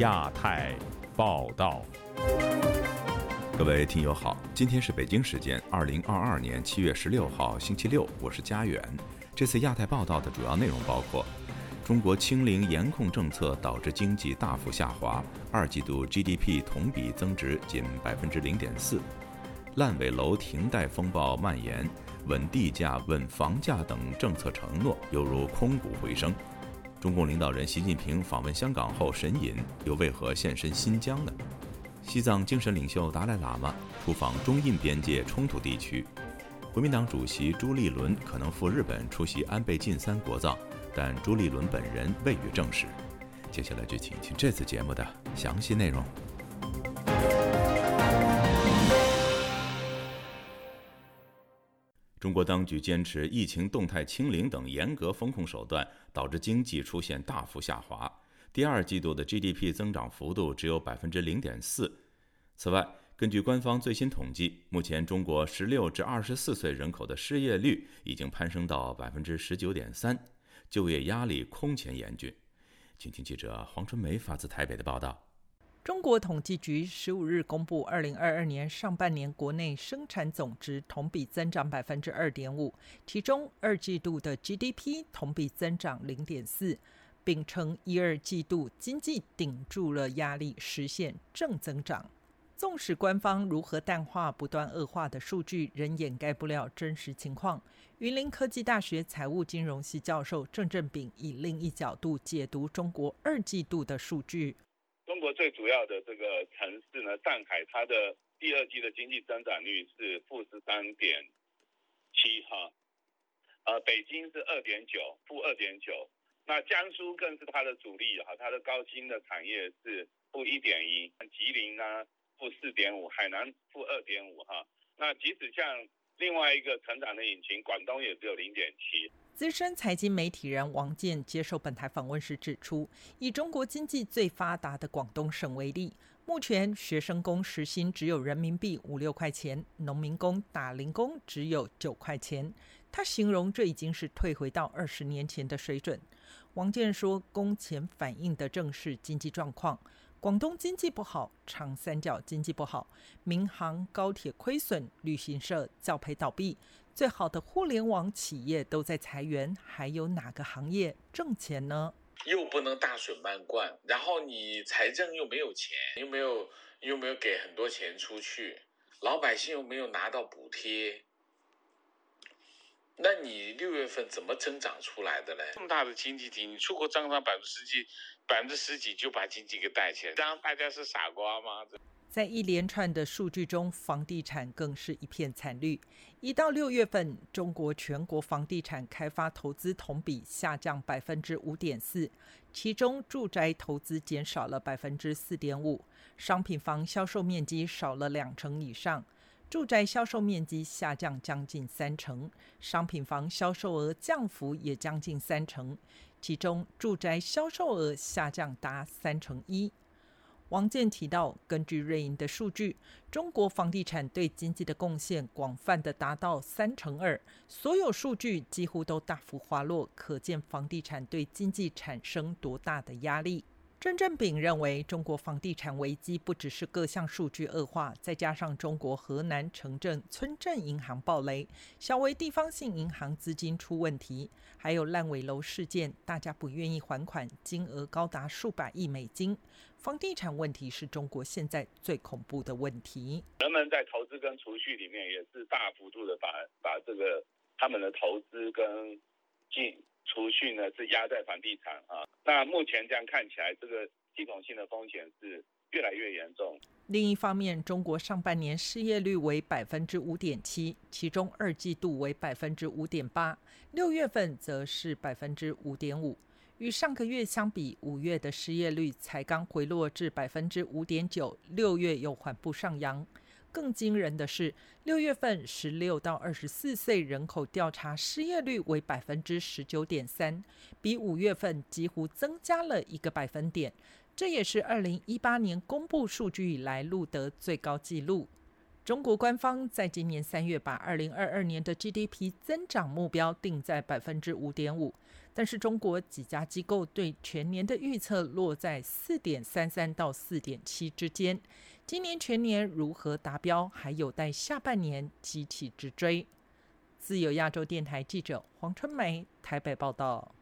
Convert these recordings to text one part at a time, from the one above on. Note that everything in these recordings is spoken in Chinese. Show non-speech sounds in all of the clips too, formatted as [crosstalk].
亚太报道，各位听友好，今天是北京时间二零二二年七月十六号星期六，我是佳远。这次亚太报道的主要内容包括：中国清零严控政策导致经济大幅下滑，二季度 GDP 同比增值仅百分之零点四；烂尾楼停贷风暴蔓延，稳地价、稳房价等政策承诺犹如空谷回声。中共领导人习近平访问香港后神隐，又为何现身新疆呢？西藏精神领袖达赖喇嘛出访中印边界冲突地区。国民党主席朱立伦可能赴日本出席安倍晋三国葬，但朱立伦本人未予证实。接下来就请听这次节目的详细内容。中国当局坚持疫情动态清零等严格风控手段，导致经济出现大幅下滑。第二季度的 GDP 增长幅度只有百分之零点四。此外，根据官方最新统计，目前中国十六至二十四岁人口的失业率已经攀升到百分之十九点三，就业压力空前严峻。请听记者黄春梅发自台北的报道。中国统计局十五日公布，二零二二年上半年国内生产总值同比增长百分之二点五，其中二季度的 GDP 同比增长零点四，并称一二季度经济顶住了压力，实现正增长。纵使官方如何淡化不断恶化的数据，仍掩盖不了真实情况。云林科技大学财务金融系教授郑正炳以另一角度解读中国二季度的数据。中国最主要的这个城市呢，上海它的第二季的经济增长率是负十三点七哈，呃，北京是二点九，负二点九，那江苏更是它的主力哈，它的高新的产业是负一点一，吉林呢负四点五，海南负二点五哈，那即使像另外一个成长的引擎，广东也只有零点七。资深财经媒体人王健接受本台访问时指出，以中国经济最发达的广东省为例，目前学生工时薪只有人民币五六块钱，农民工打零工只有九块钱。他形容这已经是退回到二十年前的水准。王健说，工钱反映的正是经济状况。广东经济不好，长三角经济不好，民航、高铁亏损，旅行社教培倒闭。最好的互联网企业都在裁员，还有哪个行业挣钱呢？又不能大水漫灌，然后你财政又没有钱，又没有又没有给很多钱出去，老百姓又没有拿到补贴，那你六月份怎么增长出来的呢？这么大的经济体，你出口增长百分之十几，百分之十几就把经济给带起来，当大家是傻瓜吗？在一连串的数据中，房地产更是一片惨绿。一到六月份，中国全国房地产开发投资同比下降百分之五点四，其中住宅投资减少了百分之四点五，商品房销售面积少了两成以上，住宅销售面积下降将近三成，商品房销售额降幅也将近三成，其中住宅销售额下降达三成一。王健提到，根据瑞银的数据，中国房地产对经济的贡献广泛的达到三成二，所有数据几乎都大幅滑落，可见房地产对经济产生多大的压力。郑正炳认为，中国房地产危机不只是各项数据恶化，再加上中国河南城镇村镇银行暴雷，小微地方性银行资金出问题，还有烂尾楼事件，大家不愿意还款，金额高达数百亿美金。房地产问题是中国现在最恐怖的问题。人们在投资跟储蓄里面也是大幅度的把把这个他们的投资跟进。储蓄呢是压在房地产啊，那目前这样看起来，这个系统性的风险是越来越严重。另一方面，中国上半年失业率为百分之五点七，其中二季度为百分之五点八，六月份则是百分之五点五，与上个月相比，五月的失业率才刚回落至百分之五点九，六月又缓步上扬。更惊人的是，六月份十六到二十四岁人口调查失业率为百分之十九点三，比五月份几乎增加了一个百分点，这也是二零一八年公布数据以来录得最高纪录。中国官方在今年三月把二零二二年的 GDP 增长目标定在百分之五点五，但是中国几家机构对全年的预测落在四点三三到四点七之间。今年全年如何达标，还有待下半年集体直追。自由亚洲电台记者黄春梅台北报道。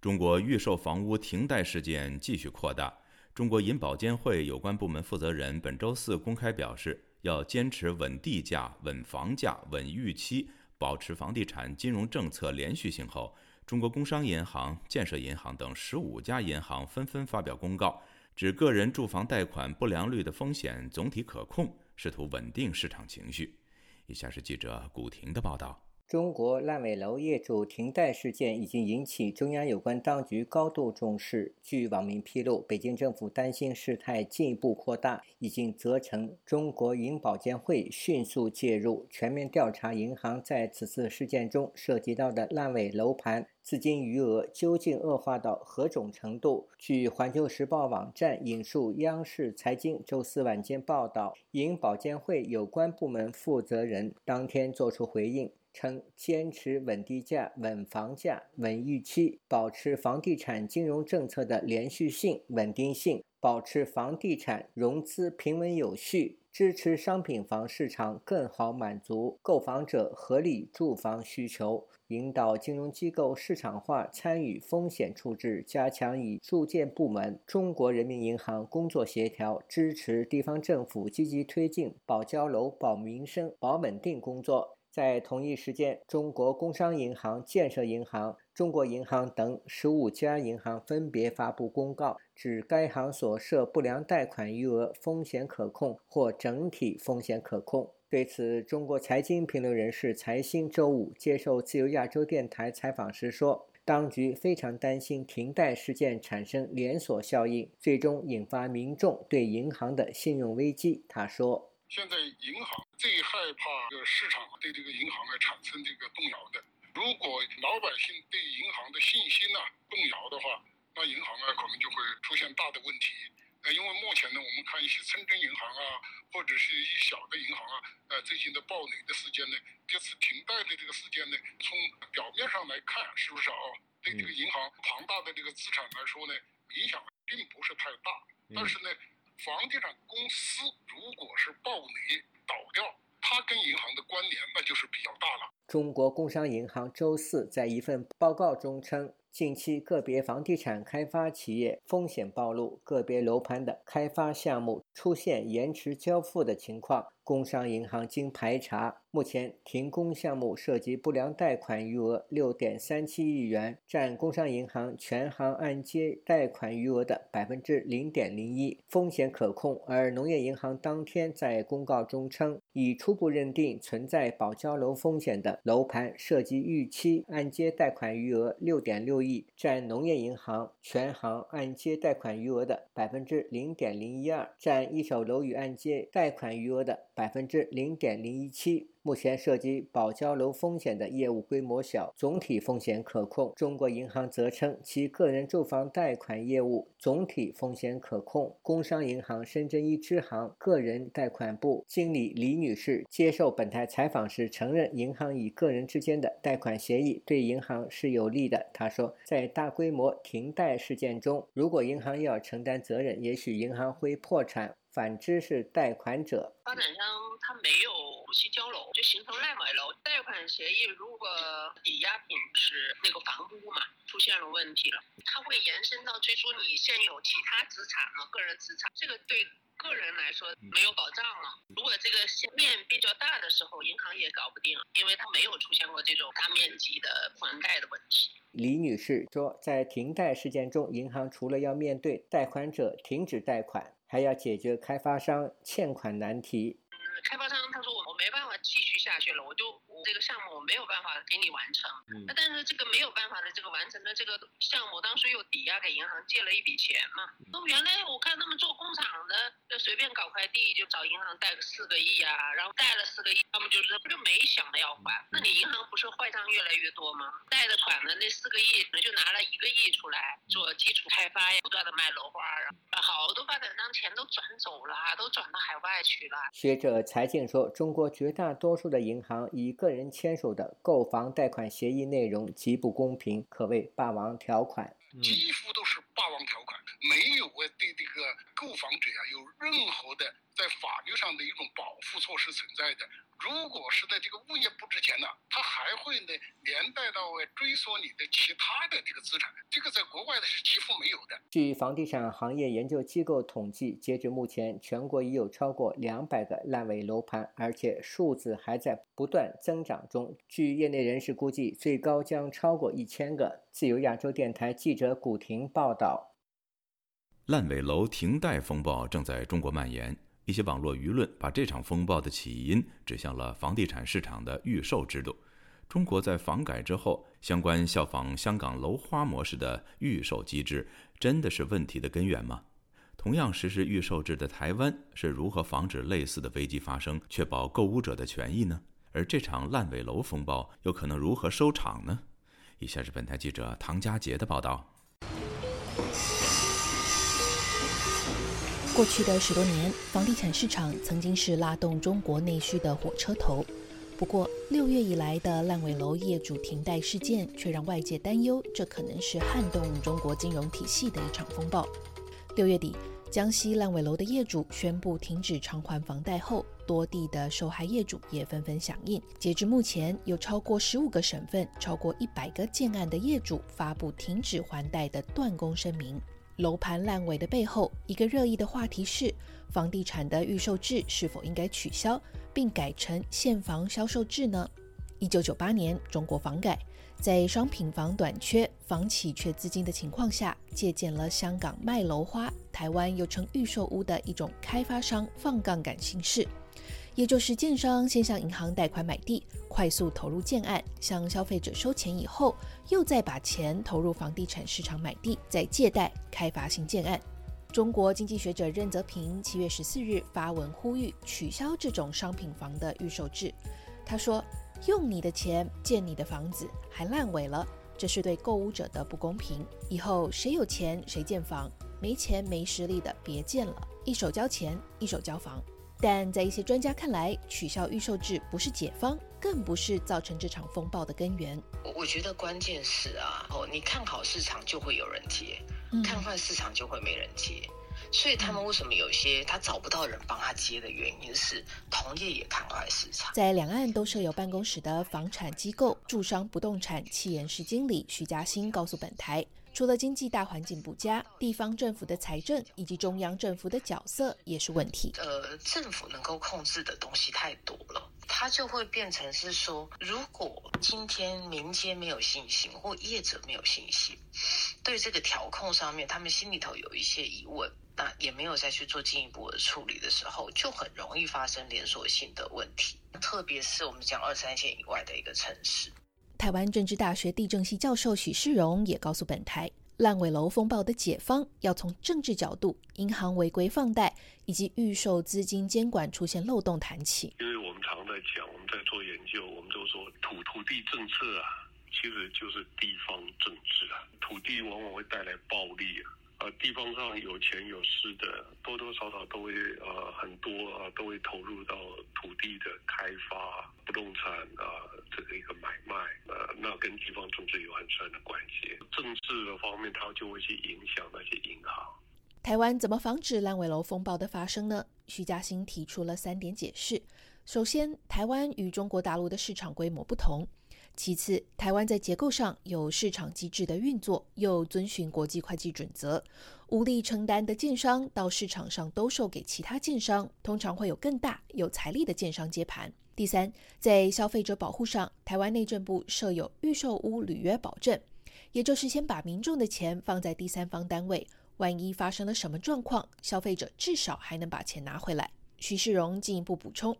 中国预售房屋停贷事件继续扩大。中国银保监会有关部门负责人本周四公开表示，要坚持稳地价、稳房价、稳预期，保持房地产金融政策连续性后，中国工商银行、建设银行等十五家银行纷纷发表公告，指个人住房贷款不良率的风险总体可控，试图稳定市场情绪。以下是记者古婷的报道。中国烂尾楼业主停贷事件已经引起中央有关当局高度重视。据网民披露，北京政府担心事态进一步扩大，已经责成中国银保监会迅速介入，全面调查银行在此次事件中涉及到的烂尾楼盘资金余额究竟恶化到何种程度。据环球时报网站引述央视财经周四晚间报道，银保监会有关部门负责人当天作出回应。称坚持稳地价、稳房价、稳预期，保持房地产金融政策的连续性、稳定性，保持房地产融资平稳有序，支持商品房市场更好满足购房者合理住房需求，引导金融机构市场化参与风险处置，加强与住建部门、中国人民银行工作协调，支持地方政府积极推进保交楼、保民生、保稳定工作。在同一时间，中国工商银行、建设银行、中国银行等十五家银行分别发布公告，指该行所涉不良贷款余额风险可控或整体风险可控。对此，中国财经评论人士财新周五接受自由亚洲电台采访时说：“当局非常担心停贷事件产生连锁效应，最终引发民众对银行的信用危机。”他说。现在银行最害怕这个市场对这个银行啊产生这个动摇的。如果老百姓对银行的信心呢动摇的话，那银行啊可能就会出现大的问题。呃，因为目前呢，我们看一些村镇银行啊，或者是一小的银行啊，呃，最近的暴雷的事件呢，这次停贷的这个事件呢，从表面上来看，是不是啊？对这个银行庞大的这个资产来说呢，影响并不是太大。但是呢。房地产公司如果是暴雷倒掉，它跟银行的关联那就是比较大了。中国工商银行周四在一份报告中称，近期个别房地产开发企业风险暴露，个别楼盘的开发项目出现延迟交付的情况。工商银行经排查，目前停工项目涉及不良贷款余额六点三七亿元，占工商银行全行按揭贷款余额的百分之零点零一，风险可控。而农业银行当天在公告中称，已初步认定存在保交楼风险的楼盘涉及逾期按揭贷款余额六点六亿，占农业银行全行按揭贷款余额的百分之零点零一二，占一手楼宇按揭贷款余额的。百分之零点零一七。目前涉及保交楼风险的业务规模小，总体风险可控。中国银行则称其个人住房贷款业务总体风险可控。工商银行深圳一支行个人贷款部经理李女士接受本台采访时承认，银行与个人之间的贷款协议对银行是有利的。她说，在大规模停贷事件中，如果银行要承担责任，也许银行会破产。反之是贷款者，发展商他没有如期交楼，就形成烂尾楼。贷款协议如果抵押品是那个房屋嘛，出现了问题了，它会延伸到追溯你现有其他资产嘛，个人资产，这个对个人来说没有保障了。如果这个面比较大的时候，银行也搞不定，因为它没有出现过这种大面积的还贷的问题。李女士说，在停贷事件中，银行除了要面对贷款者停止贷款。还要解决开发商欠款难题。嗯，开发商他说我我没办法继续下去了，我就我这个项目我没有办法给你完成。嗯，那但是这个没有办法的这个完成的这个项目，当时又抵押给银行借了一笔钱嘛。那原来我看他们做工厂的，就随便搞块地就找银行贷个四个亿啊，然后贷了四个亿，他们就是不就没想着要还。那你银行不是坏账越来越多吗？贷的款的那四个亿，就拿了一个亿出来做基础开发呀，不断的卖楼花啊，好多发展商钱都转走了，都转到海外去了。学者柴静说，中国绝大多数的银行以个人签署的购房贷款协议内容极不公平，可谓霸王条款，几乎都是霸王条款，没有呃对这个购房者啊有任何的在法律上的一种保护措施存在的。如果是在这个物业不值钱呢，它还会呢连带到追索你的其他的这个资产，这个在国外的是几乎没有的。据房地产行业研究机构统计，截至目前，全国已有超过两百个烂尾楼盘，而且数字还在不断增长中。据业内人士估计，最高将超过一千个。自由亚洲电台记者古婷报道。烂尾楼停贷风暴正在中国蔓延。一些网络舆论把这场风暴的起因指向了房地产市场的预售制度。中国在房改之后，相关效仿香港楼花模式的预售机制，真的是问题的根源吗？同样实施预售制的台湾是如何防止类似的危机发生，确保购物者的权益呢？而这场烂尾楼风暴又可能如何收场呢？以下是本台记者唐佳杰的报道。过去的十多年，房地产市场曾经是拉动中国内需的火车头。不过，六月以来的烂尾楼业主停贷事件，却让外界担忧，这可能是撼动中国金融体系的一场风暴。六月底，江西烂尾楼的业主宣布停止偿还房贷后，多地的受害业主也纷纷响应。截至目前，有超过十五个省份、超过一百个建案的业主发布停止还贷的断供声明。楼盘烂尾的背后，一个热议的话题是：房地产的预售制是否应该取消，并改成现房销售制呢？一九九八年，中国房改在商品房短缺、房企缺资金的情况下，借鉴了香港卖楼花、台湾又称预售屋的一种开发商放杠杆形式。也就是建商先向银行贷款买地，快速投入建案，向消费者收钱以后，又再把钱投入房地产市场买地，再借贷开发新建案。中国经济学者任泽平七月十四日发文呼吁取消这种商品房的预售制。他说：“用你的钱建你的房子还烂尾了，这是对购物者的不公平。以后谁有钱谁建房，没钱没实力的别建了，一手交钱一手交房。”但在一些专家看来，取消预售制不是解方，更不是造成这场风暴的根源。我觉得关键是啊，哦，你看好市场就会有人接，看坏市场就会没人接。所以他们为什么有些他找不到人帮他接的原因是，同业也看坏市场。在两岸都设有办公室的房产机构住商不动产企研室经理徐嘉欣告诉本台。除了经济大环境不佳，地方政府的财政以及中央政府的角色也是问题。呃，政府能够控制的东西太多了，它就会变成是说，如果今天民间没有信心，或业者没有信心，对这个调控上面，他们心里头有一些疑问，那也没有再去做进一步的处理的时候，就很容易发生连锁性的问题。特别是我们讲二三线以外的一个城市。台湾政治大学地政系教授许世荣也告诉本台，烂尾楼风暴的解方要从政治角度、银行违规放贷以及预售资金监管出现漏洞谈起。因为我们常在讲，我们在做研究，我们都说土土地政策啊，其实就是地方政治啊，土地往往会带来暴力啊。呃，地方上有钱有势的，多多少少都会呃很多啊，都会投入到土地的开发、不动产啊这个一个买卖，呃，那跟地方政治有很深的关系。政治的方面，它就会去影响那些银行。台湾怎么防止烂尾楼风暴的发生呢？徐嘉欣提出了三点解释。首先，台湾与中国大陆的市场规模不同。其次，台湾在结构上有市场机制的运作，又遵循国际会计准则，无力承担的建商到市场上兜售给其他建商，通常会有更大有财力的建商接盘。第三，在消费者保护上，台湾内政部设有预售屋履约保证，也就是先把民众的钱放在第三方单位，万一发生了什么状况，消费者至少还能把钱拿回来。徐世荣进一步补充。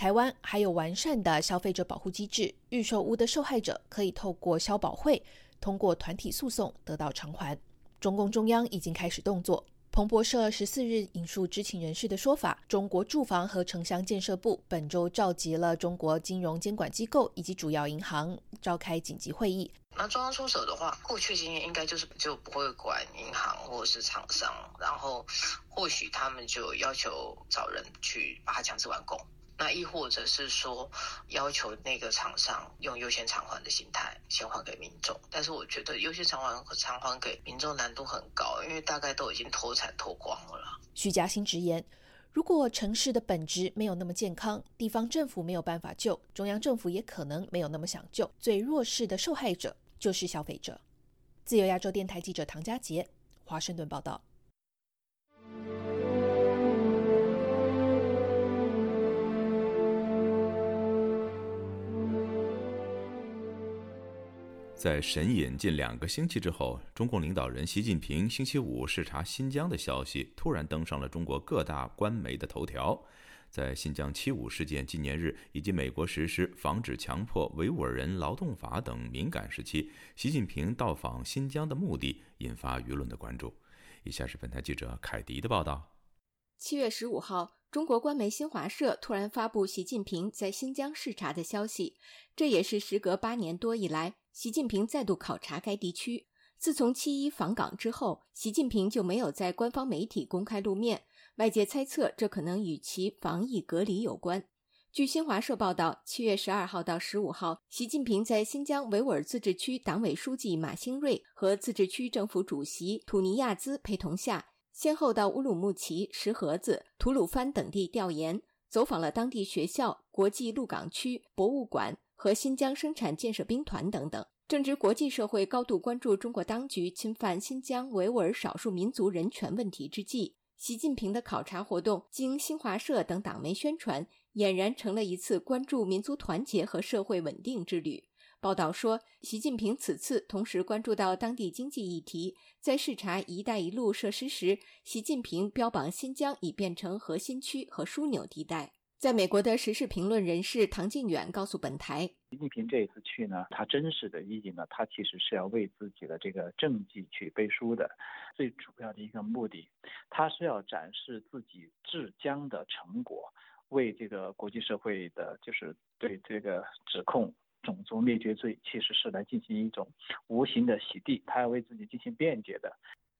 台湾还有完善的消费者保护机制，预售屋的受害者可以透过消保会通过团体诉讼得到偿还。中共中央已经开始动作。彭博社十四日引述知情人士的说法，中国住房和城乡建设部本周召集了中国金融监管机构以及主要银行召开紧急会议。那中央出手的话，过去经验应该就是就不会管银行或者是厂商，然后或许他们就要求找人去把它强制完工。那亦或者是说，要求那个厂商用优先偿还的心态先还给民众，但是我觉得优先偿还和偿还给民众难度很高，因为大概都已经脱产脱光了。徐嘉欣直言，如果城市的本质没有那么健康，地方政府没有办法救，中央政府也可能没有那么想救，最弱势的受害者就是消费者。自由亚洲电台记者唐佳杰，华盛顿报道。在神隐近两个星期之后，中共领导人习近平星期五视察新疆的消息突然登上了中国各大官媒的头条。在新疆“七五”事件纪念日以及美国实施防止强迫维吾尔人劳动法等敏感时期，习近平到访新疆的目的引发舆论的关注。以下是本台记者凯迪的报道：七月十五号，中国官媒新华社突然发布习近平在新疆视察的消息，这也是时隔八年多以来。习近平再度考察该地区。自从七一访港之后，习近平就没有在官方媒体公开露面。外界猜测，这可能与其防疫隔离有关。据新华社报道，七月十二号到十五号，习近平在新疆维吾尔自治区党委书记马兴瑞和自治区政府主席土尼亚兹陪同下，先后到乌鲁木齐、石河子、吐鲁番等地调研，走访了当地学校、国际陆港区、博物馆。和新疆生产建设兵团等等。正值国际社会高度关注中国当局侵犯新疆维吾尔少数民族人权问题之际，习近平的考察活动经新华社等党媒宣传，俨然成了一次关注民族团结和社会稳定之旅。报道说，习近平此次同时关注到当地经济议题，在视察“一带一路”设施时，习近平标榜新疆已变成核心区和枢纽地带。在美国的时事评论人士唐靖远告诉本台，习近平这一次去呢，他真实的意义呢，他其实是要为自己的这个政绩去背书的。最主要的一个目的，他是要展示自己治疆的成果，为这个国际社会的，就是对这个指控种族灭绝罪，其实是来进行一种无形的洗地，他要为自己进行辩解的。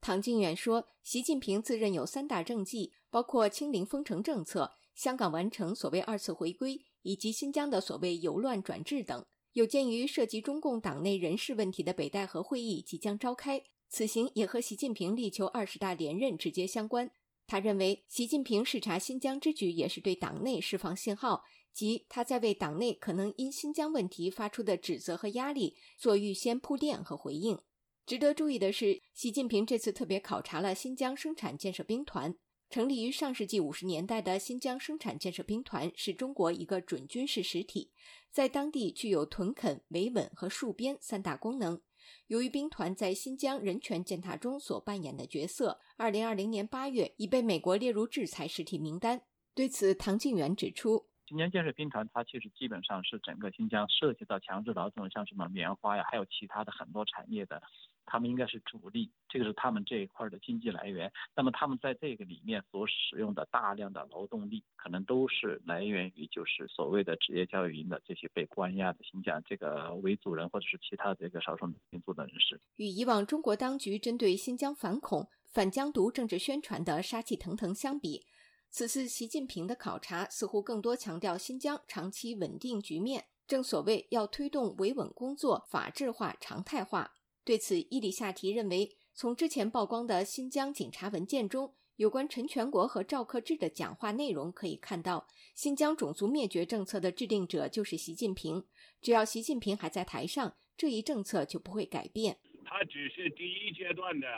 唐靖远说，习近平自认有三大政绩，包括清零封城政策。香港完成所谓二次回归，以及新疆的所谓由乱转治等。有鉴于涉及中共党内人事问题的北戴河会议即将召开，此行也和习近平力求二十大连任直接相关。他认为，习近平视察新疆之举也是对党内释放信号，即他在为党内可能因新疆问题发出的指责和压力做预先铺垫和回应。值得注意的是，习近平这次特别考察了新疆生产建设兵团。成立于上世纪五十年代的新疆生产建设兵团是中国一个准军事实体，在当地具有屯垦、维稳和戍边三大功能。由于兵团在新疆人权践踏中所扮演的角色，二零二零年八月已被美国列入制裁实体名单。对此，唐靖远指出，新疆建设兵团它其实基本上是整个新疆涉及到强制劳动，像什么棉花呀，还有其他的很多产业的。他们应该是主力，这个是他们这一块的经济来源。那么他们在这个里面所使用的大量的劳动力，可能都是来源于就是所谓的职业教育营的这些被关押的新疆这个维族人或者是其他这个少数民族的人士。与以往中国当局针对新疆反恐、反疆独政治宣传的杀气腾腾相比，此次习近平的考察似乎更多强调新疆长期稳定局面。正所谓要推动维稳工作法治化、常态化。对此，伊里夏提认为，从之前曝光的新疆警察文件中有关陈全国和赵克志的讲话内容可以看到，新疆种族灭绝政策的制定者就是习近平。只要习近平还在台上，这一政策就不会改变。他只是第一阶段的，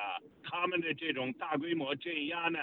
他们的这种大规模镇压呢，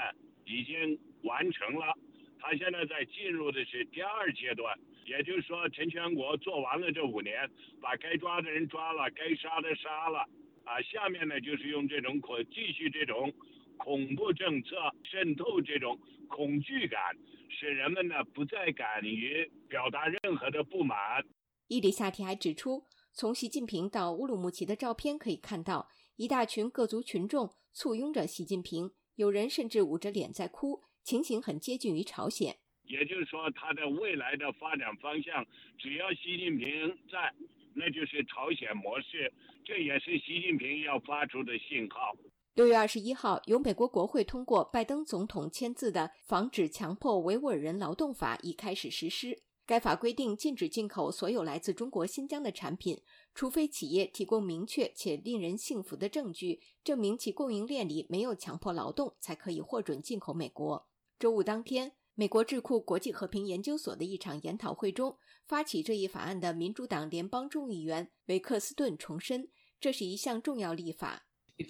已经完成了。他现在在进入的是第二阶段。也就是说，陈全国做完了这五年，把该抓的人抓了，该杀的杀了，啊，下面呢就是用这种可继续这种恐怖政策渗透这种恐惧感，使人们呢不再敢于表达任何的不满。伊里夏提还指出，从习近平到乌鲁木齐的照片可以看到，一大群各族群众簇拥着习近平，有人甚至捂着脸在哭，情形很接近于朝鲜。也就是说，它的未来的发展方向，只要习近平在，那就是朝鲜模式。这也是习近平要发出的信号。六月二十一号，由美国国会通过拜登总统签字的《防止强迫维吾尔人劳动法》已开始实施。该法规定，禁止进口所有来自中国新疆的产品，除非企业提供明确且令人信服的证据，证明其供应链里没有强迫劳动，才可以获准进口美国。周五当天。美国智库国际和平研究所的一场研讨会中，发起这一法案的民主党联邦众议员维克斯顿重申，这是一项重要立法。你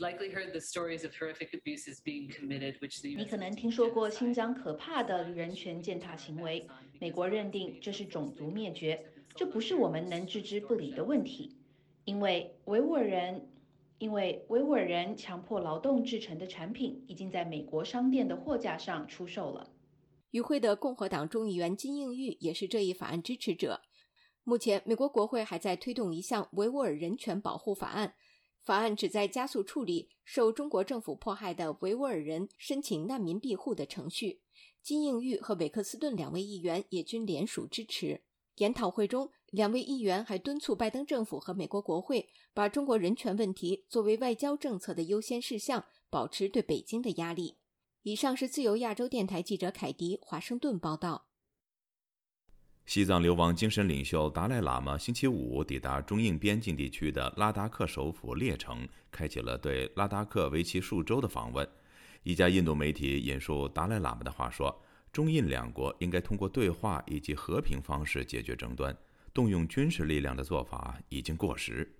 可能听说过新疆可怕的人权践踏行为，美国认定这是种族灭绝，这不是我们能置之不理的问题，因为维吾尔人，因为维吾尔人强迫劳动制成的产品已经在美国商店的货架上出售了。与会的共和党众议员金应玉也是这一法案支持者。目前，美国国会还在推动一项维吾尔人权保护法案，法案旨在加速处理受中国政府迫害的维吾尔人申请难民庇护的程序。金应玉和韦克斯顿两位议员也均联署支持。研讨会中，两位议员还敦促拜登政府和美国国会把中国人权问题作为外交政策的优先事项，保持对北京的压力。以上是自由亚洲电台记者凯迪华盛顿报道。西藏流亡精神领袖达赖喇嘛星期五抵达中印边境地区的拉达克首府列城，开启了对拉达克为期数周的访问。一家印度媒体引述达赖喇嘛的话说：“中印两国应该通过对话以及和平方式解决争端，动用军事力量的做法已经过时。”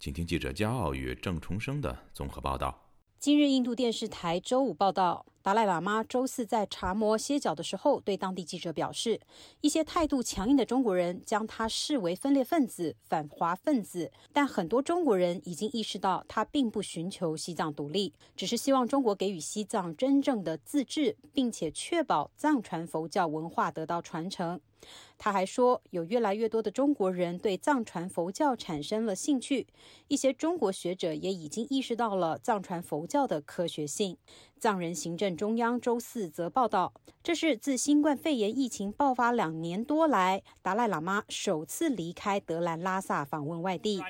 请听记者骄傲与郑重生的综合报道。今日，印度电视台周五报道，达赖喇嘛周四在查摩歇脚的时候，对当地记者表示，一些态度强硬的中国人将他视为分裂分子、反华分子，但很多中国人已经意识到，他并不寻求西藏独立，只是希望中国给予西藏真正的自治，并且确保藏传佛教文化得到传承。他还说，有越来越多的中国人对藏传佛教产生了兴趣，一些中国学者也已经意识到了藏传佛教的科学性。藏人行政中央周四则报道，这是自新冠肺炎疫情爆发两年多来，达赖喇嘛首次离开德兰拉萨访问外地。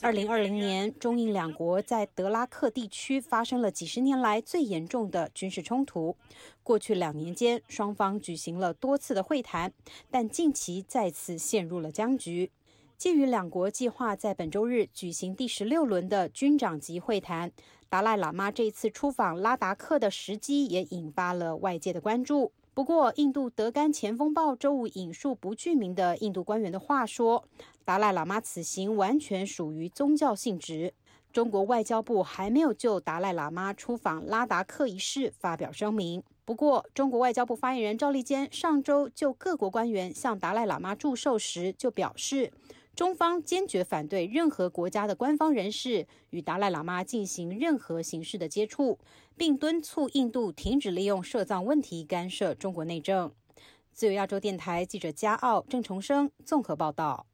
二零二零年，中印两国在德拉克地区发生了几十年来最严重的军事冲突。过去两年间，双方举行了多次的会谈，但近期再次陷入了僵局。鉴于两国计划在本周日举行第十六轮的军长级会谈，达赖喇嘛这次出访拉达克的时机也引发了外界的关注。不过，印度德干前锋报周五引述不具名的印度官员的话说，达赖喇嘛此行完全属于宗教性质。中国外交部还没有就达赖喇嘛出访拉达克一事发表声明。不过，中国外交部发言人赵立坚上周就各国官员向达赖喇嘛祝寿时就表示。中方坚决反对任何国家的官方人士与达赖喇嘛进行任何形式的接触，并敦促印度停止利用涉藏问题干涉中国内政。自由亚洲电台记者加奥郑重生综合报道。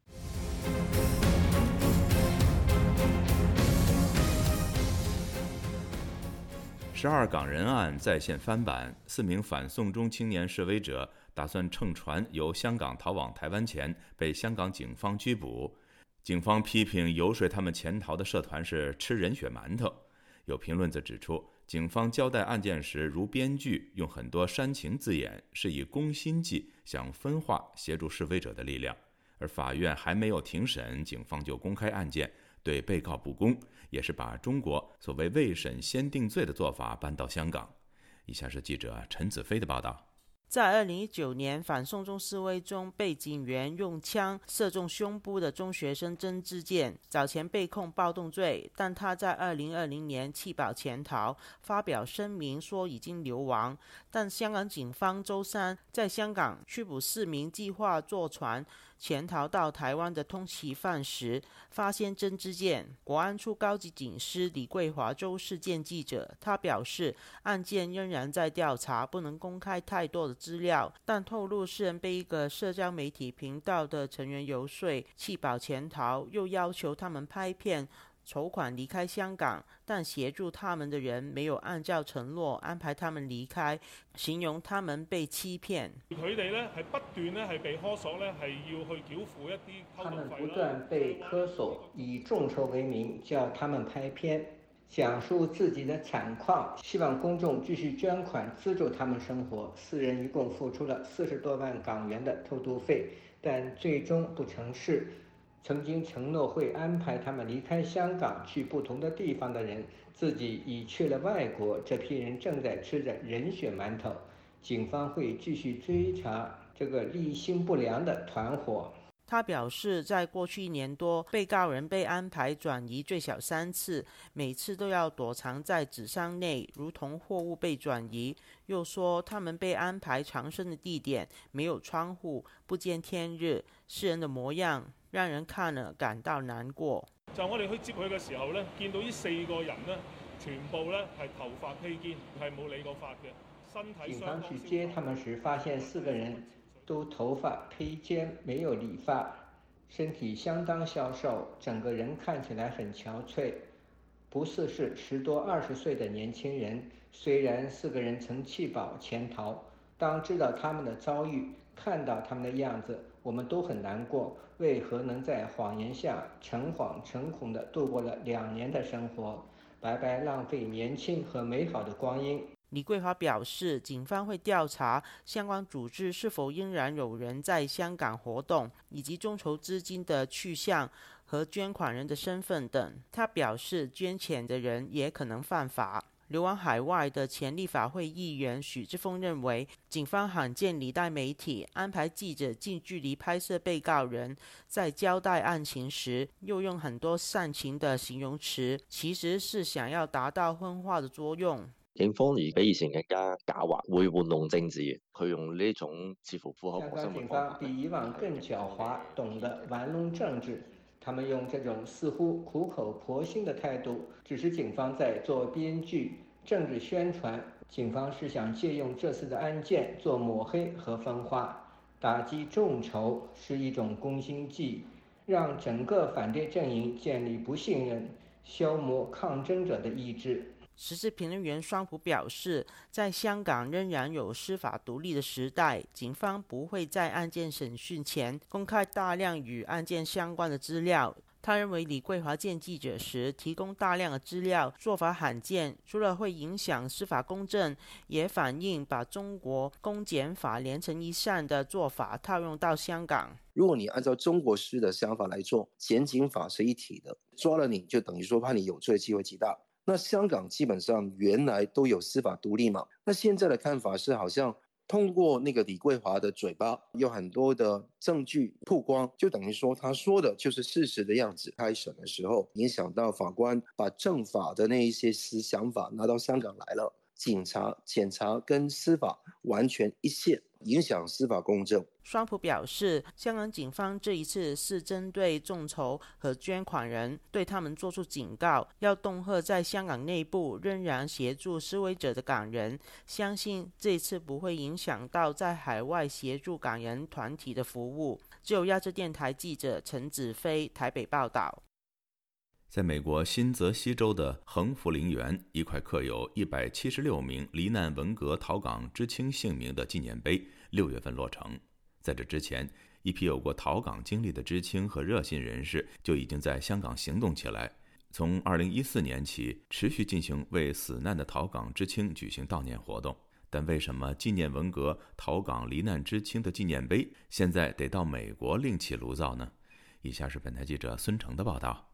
十二港人案再现翻版，四名反送中青年示威者。打算乘船由香港逃往台湾前，被香港警方拘捕。警方批评游说他们潜逃的社团是吃人血馒头。有评论则指出，警方交代案件时如编剧，用很多煽情字眼，是以攻心计，想分化协助示威者的力量。而法院还没有庭审，警方就公开案件，对被告不公，也是把中国所谓未审先定罪的做法搬到香港。以下是记者陈子飞的报道。在二零一九年反送中示威中被警员用枪射中胸部的中学生曾志健，早前被控暴动罪，但他在二零二零年弃保潜逃，发表声明说已经流亡。但香港警方周三在香港拘捕四名计划坐船潜逃到台湾的通缉犯时发现真知件。国安处高级警司李桂华周事件记者，他表示案件仍然在调查，不能公开太多的资料，但透露四人被一个社交媒体频道的成员游说弃保潜逃，又要求他们拍片。筹款离开香港，但协助他们的人没有按照承诺安排他们离开，形容他们被欺骗。佢哋呢係不斷呢係被科索呢係要去繳付一啲。他們不斷被苛索以眾籌為名叫他們拍片，講述自己的慘況，希望公眾繼續捐款资助他們生活。四人一共付出了四十多萬港元的偷渡費，但最終不成事。曾经承诺会安排他们离开香港去不同的地方的人，自己已去了外国。这批人正在吃着人血馒头，警方会继续追查这个立心不良的团伙。他表示，在过去一年多，被告人被安排转移最少三次，每次都要躲藏在纸箱内，如同货物被转移。又说他们被安排藏身的地点没有窗户，不见天日，世人的模样。讓人看了感到难过。就我哋去接佢嘅时候呢，见到呢四个人呢，全部呢系头发披肩，系冇理过发嘅。身體警方去接他们时，发现四个人都头发披肩，没有理发，身体相当消瘦，整个人看起来很憔悴，不似是十多二十岁的年轻人。虽然四个人曾弃保潜逃，当知道他们的遭遇，看到他们的样子，我们都很难过，为何能在谎言下诚惶诚恐地度过了两年的生活，白白浪费年轻和美好的光阴？李桂华表示，警方会调查相关组织是否仍然有人在香港活动，以及众筹资金的去向和捐款人的身份等。他表示，捐钱的人也可能犯法。流亡海外的前立法会议员许志峰认为，警方罕見離帶媒体，安排记者近距离拍摄被告人，在交代案情时，又用很多煽情的形容词，其实是想要达到分化的作用。警方而比以前更加狡猾，会玩弄政治，佢用呢种似乎符合。香港警方比以往更狡猾，懂得玩弄政治。他们用这种似乎苦口婆心的态度，只是警方在做编剧、政治宣传。警方是想借用这次的案件做抹黑和分化，打击众筹是一种攻心计，让整个反对阵营建立不信任，消磨抗争者的意志。時事評論員雙普表示，在香港仍然有司法獨立的時代，警方不會在案件審訊前公開大量與案件相關的資料。他認為李桂華見記者時提供大量的資料做法罕見，除了會影響司法公正，也反映把中國公檢法連成一扇的做法套用到香港。如果你按照中國式的想法來做，檢警法是一體的，抓了你就等於說判你有罪機會極大。那香港基本上原来都有司法独立嘛？那现在的看法是，好像通过那个李桂华的嘴巴，有很多的证据曝光，就等于说他说的就是事实的样子。开审的时候，影响到法官把政法的那一些思想法拿到香港来了，警察、檢察跟司法完全一線。影響司法公正。雙普表示，香港警方這一次是針對眾籌和捐款人，對他們做出警告，要恫吓在香港內部仍然協助示威者的港人。相信這一次不會影響到在海外協助港人團體的服務。只有亞洲電台記者陳子飞台北報道。在美国新泽西州的橫福陵园，一块刻有一百七十六名罹难文革逃港知青姓名的纪念碑，六月份落成。在这之前，一批有过逃港经历的知青和热心人士就已经在香港行动起来，从二零一四年起持续进行为死难的逃港知青举行悼念活动。但为什么纪念文革逃港罹难知青的纪念碑现在得到美国另起炉灶呢？以下是本台记者孙成的报道。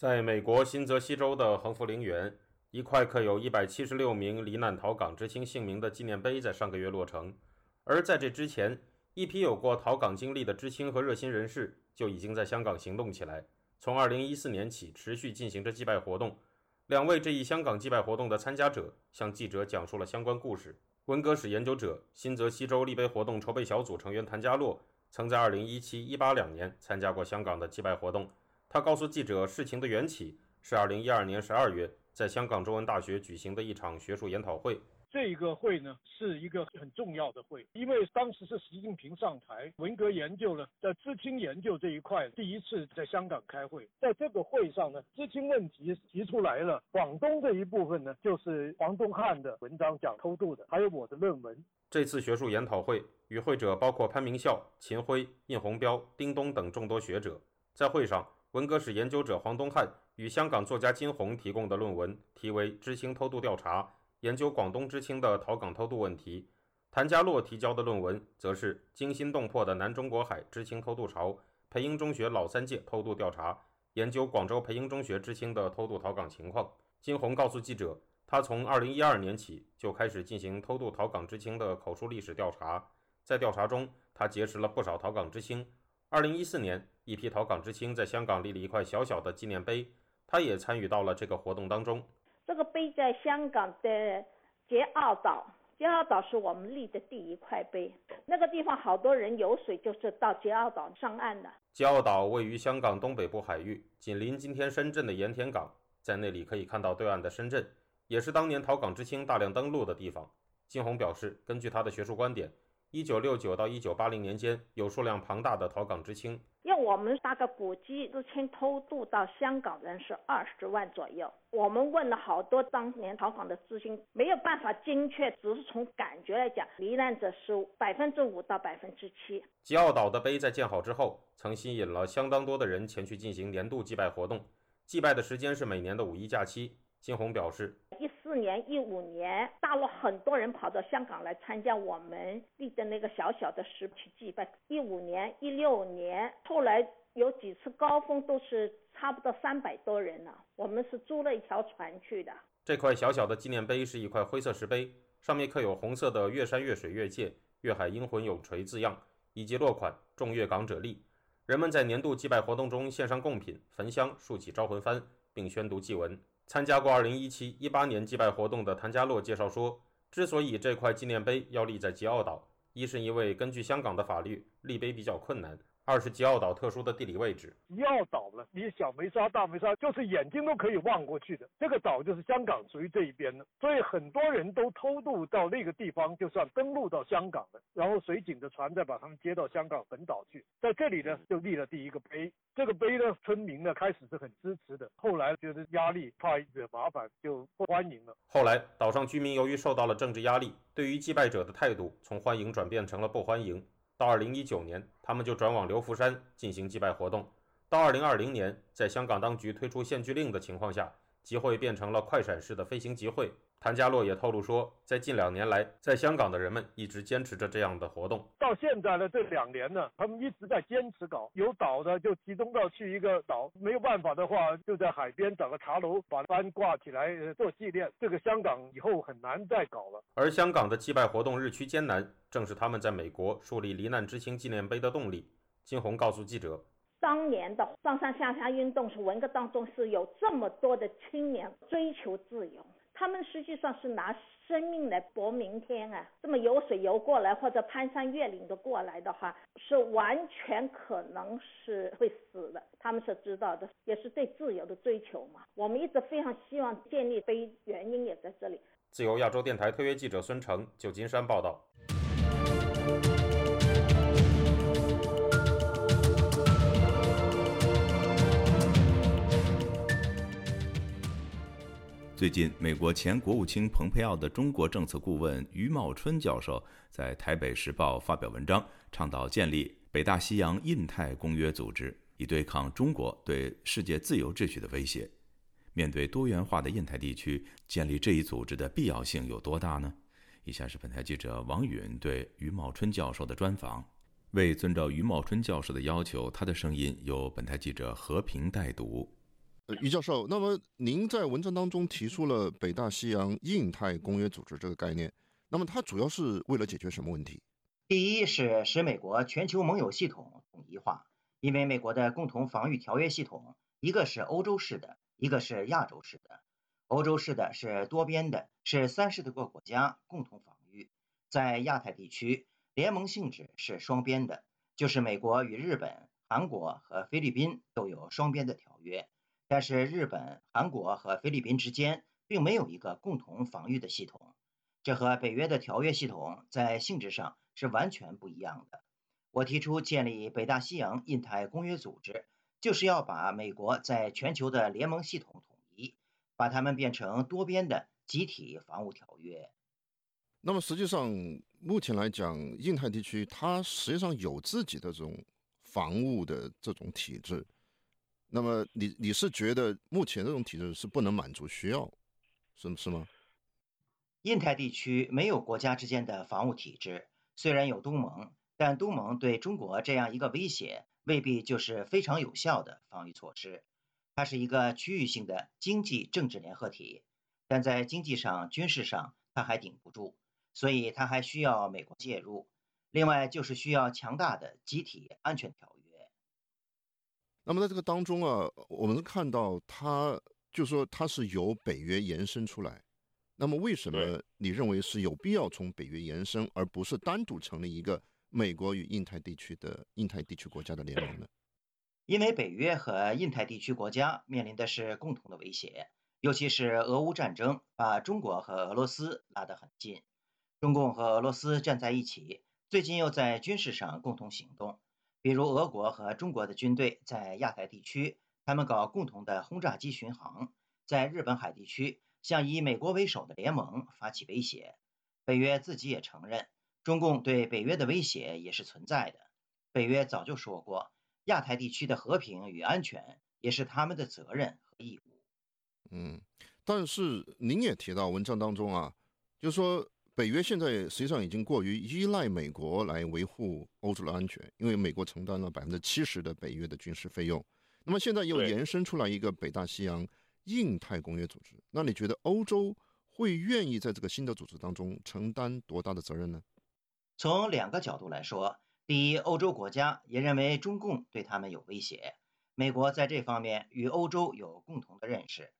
在美国新泽西州的橫福陵园，一块刻有一百七十六名罹难逃港知青姓名的纪念碑在上个月落成。而在这之前，一批有过逃港经历的知青和热心人士就已经在香港行动起来，从二零一四年起持续进行着祭拜活动。两位这一香港祭拜活动的参加者向记者讲述了相关故事。文革史研究者、新泽西州立碑活动筹备小组成员谭家洛曾在2017-18两年参加过香港的祭拜活动。他告诉记者，事情的缘起是2012年12月在香港中文大学举行的一场学术研讨会。这个会呢是一个很重要的会，因为当时是习近平上台，文革研究呢在知青研究这一块第一次在香港开会，在这个会上呢，知青问题提出来了。广东这一部分呢，就是黄东汉的文章讲偷渡的，还有我的论文。这次学术研讨会与会者包括潘明孝、秦晖、印鸿彪、丁东等众多学者。在会上，文革史研究者黄东汉与香港作家金红提供的论文题为《知青偷渡调查》。研究广东知青的逃港偷渡问题，谭家洛提交的论文则是惊心动魄的南中国海知青偷渡潮，培英中学老三届偷渡调查，研究广州培英中学知青的偷渡逃港情况。金红告诉记者，他从2012年起就开始进行偷渡逃港知青的口述历史调查，在调查中，他结识了不少逃港知青。2014年，一批逃港知青在香港立了一块小小的纪念碑，他也参与到了这个活动当中。这个碑在香港的杰澳岛，杰澳岛是我们立的第一块碑。那个地方好多人游水，就是到杰澳岛上岸的。杰澳岛位于香港东北部海域，紧邻今天深圳的盐田港，在那里可以看到对岸的深圳，也是当年逃港知青大量登陆的地方。金红表示，根据他的学术观点。一九六九到一九八零年间，有数量庞大的逃港知青。用我们大概估计，知青偷渡到香港人是二十万左右。我们问了好多当年逃港的知青，没有办法精确，只是从感觉来讲，罹难者是百分之五到百分之七。吉澳岛的碑在建好之后，曾吸引了相当多的人前去进行年度祭拜活动。祭拜的时间是每年的五一假期。金红表示。一四年一五年，大陆很多人跑到香港来参加我们立的那个小小的石去祭拜。一五年、一六年，后来有几次高峰都是差不多三百多人呢。我们是租了一条船去的。这块小小的纪念碑是一块灰色石碑，上面刻有红色的“越山越水越界，越海英魂永垂”字样，以及落款“众越港者立”。人们在年度祭拜活动中献上贡品、焚香、竖起招魂幡，并宣读祭文。参加过二零一七、一八年祭拜活动的谭家洛介绍说，之所以这块纪念碑要立在吉澳岛，一是因为根据香港的法律，立碑比较困难。二是吉澳岛特殊的地理位置，吉澳岛呢，你小梅沙、大梅沙，就是眼睛都可以望过去的。这个岛就是香港属于这一边的，所以很多人都偷渡到那个地方，就算登陆到香港了，然后水警的船再把他们接到香港本岛去。在这里呢，就立了第一个碑。这个碑呢，村民呢开始是很支持的，后来觉得压力怕惹麻烦，就不欢迎了。后来岛上居民由于受到了政治压力，对于祭拜者的态度从欢迎转变成了不欢迎。到二零一九年，他们就转往刘福山进行祭拜活动。到二零二零年，在香港当局推出限聚令的情况下，集会变成了快闪式的飞行集会。谭家洛也透露说，在近两年来，在香港的人们一直坚持着这样的活动。到现在呢，这两年呢，他们一直在坚持搞。有岛的就集中到去一个岛，没有办法的话，就在海边找个茶楼，把帆挂起来做纪念。这个香港以后很难再搞了。而香港的祭拜活动日趋艰难，正是他们在美国树立罹难之星纪念碑的动力。金红告诉记者，当年的上上下下运动是文革当中是有这么多的青年追求自由。他们实际上是拿生命来搏明天啊！这么游水游过来，或者攀山越岭的过来的话，是完全可能是会死的。他们是知道的，也是对自由的追求嘛。我们一直非常希望建立碑，原因也在这里。自由亚洲电台特约记者孙成，旧金山报道。最近，美国前国务卿蓬佩奥的中国政策顾问余茂春教授在《台北时报》发表文章，倡导建立北大西洋印太公约组织，以对抗中国对世界自由秩序的威胁。面对多元化的印太地区，建立这一组织的必要性有多大呢？以下是本台记者王允对余茂春教授的专访。为遵照余茂春教授的要求，他的声音由本台记者和平代读。于教授，那么您在文章当中提出了北大西洋印太公约组织这个概念，那么它主要是为了解决什么问题？第一是使美国全球盟友系统统一化，因为美国的共同防御条约系统，一个是欧洲式的，一个是亚洲式的。欧洲式的是多边的，是三十多个国家共同防御；在亚太地区，联盟性质是双边的，就是美国与日本、韩国和菲律宾都有双边的条约，但是日本、韩国和菲律宾之间并没有一个共同防御的系统，这和北约的条约系统在性质上是完全不一样的。我提出建立北大西洋印太公约组织，就是要把美国在全球的联盟系统统一，把它们变成多边的集体防务条约。那么实际上，目前来讲，印太地区它实际上有自己的这种防务的这种体制。那么你你是觉得目前这种体制是不能满足需要，是是吗？印太地区没有国家之间的防务体制，虽然有东盟，但东盟对中国这样一个威胁未必就是非常有效的防御措施。它是一个区域性的经济政治联合体，但在经济上、军事上，它还顶不住。所以，它还需要美国介入。另外，就是需要强大的集体安全条约。那么，在这个当中啊，我们看到，它就说它是由北约延伸出来。那么，为什么你认为是有必要从北约延伸，而不是单独成立一个美国与印太地区的印太地区国家的联盟呢？[coughs] 因为北约和印太地区国家面临的是共同的威胁，尤其是俄乌战争把中国和俄罗斯拉得很近。中共和俄罗斯站在一起，最近又在军事上共同行动，比如俄国和中国的军队在亚太地区，他们搞共同的轰炸机巡航，在日本海地区向以美国为首的联盟发起威胁。北约自己也承认，中共对北约的威胁也是存在的。北约早就说过，亚太地区的和平与安全也是他们的责任和义务。嗯，但是您也提到文章当中啊，就说。北约现在实际上已经过于依赖美国来维护欧洲的安全，因为美国承担了百分之七十的北约的军事费用。那么现在又延伸出来一个北大西洋印太公约组织，那你觉得欧洲会愿意在这个新的组织当中承担多大的责任呢？从两个角度来说，第一，欧洲国家也认为中共对他们有威胁，美国在这方面与欧洲有共同的认识。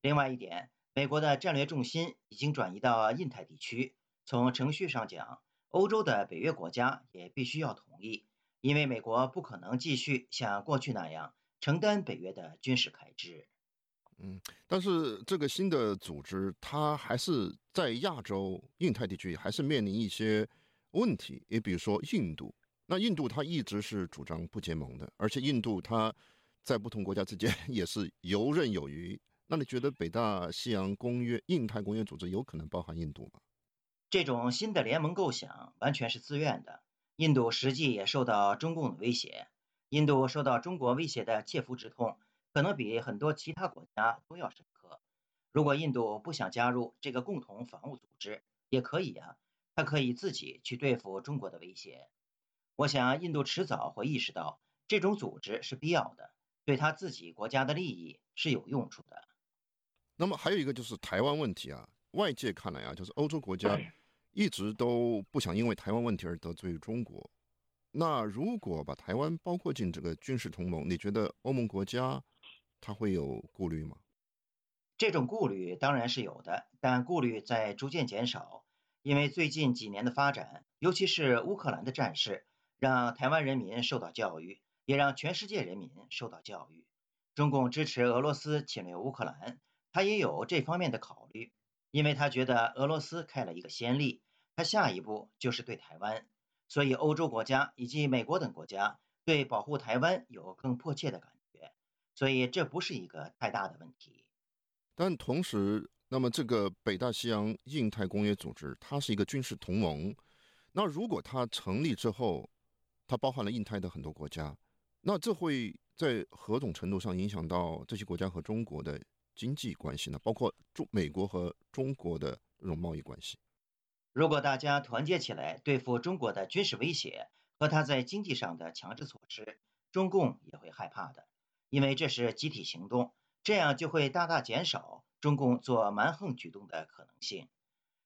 另外一点，美国的战略重心已经转移到印太地区。从程序上讲，欧洲的北约国家也必须要同意，因为美国不可能继续像过去那样承担北约的军事开支。嗯，但是这个新的组织，它还是在亚洲、印太地区还是面临一些问题。也比如说印度，那印度它一直是主张不结盟的，而且印度它在不同国家之间 [laughs] 也是游刃有余。那你觉得北大西洋公约、印太公约组织有可能包含印度吗？这种新的联盟构想完全是自愿的。印度实际也受到中共的威胁。印度受到中国威胁的切肤之痛，可能比很多其他国家都要深刻。如果印度不想加入这个共同防务组织，也可以啊，他可以自己去对付中国的威胁。我想，印度迟早会意识到这种组织是必要的，对他自己国家的利益是有用处的。那么还有一个就是台湾问题啊。外界看来啊，就是欧洲国家一直都不想因为台湾问题而得罪中国。那如果把台湾包括进这个军事同盟，你觉得欧盟国家他会有顾虑吗？这种顾虑当然是有的，但顾虑在逐渐减少，因为最近几年的发展，尤其是乌克兰的战事，让台湾人民受到教育，也让全世界人民受到教育。中共支持俄罗斯侵略乌克兰，他也有这方面的考虑。因为他觉得俄罗斯开了一个先例，他下一步就是对台湾，所以欧洲国家以及美国等国家对保护台湾有更迫切的感觉，所以这不是一个太大的问题。但同时，那么这个北大西洋印太公约组织，它是一个军事同盟，那如果它成立之后，它包含了印太的很多国家，那这会在何种程度上影响到这些国家和中国的？经济关系呢，包括中美国和中国的这种贸易关系。如果大家团结起来对付中国的军事威胁和他在经济上的强制措施，中共也会害怕的，因为这是集体行动，这样就会大大减少中共做蛮横举动的可能性。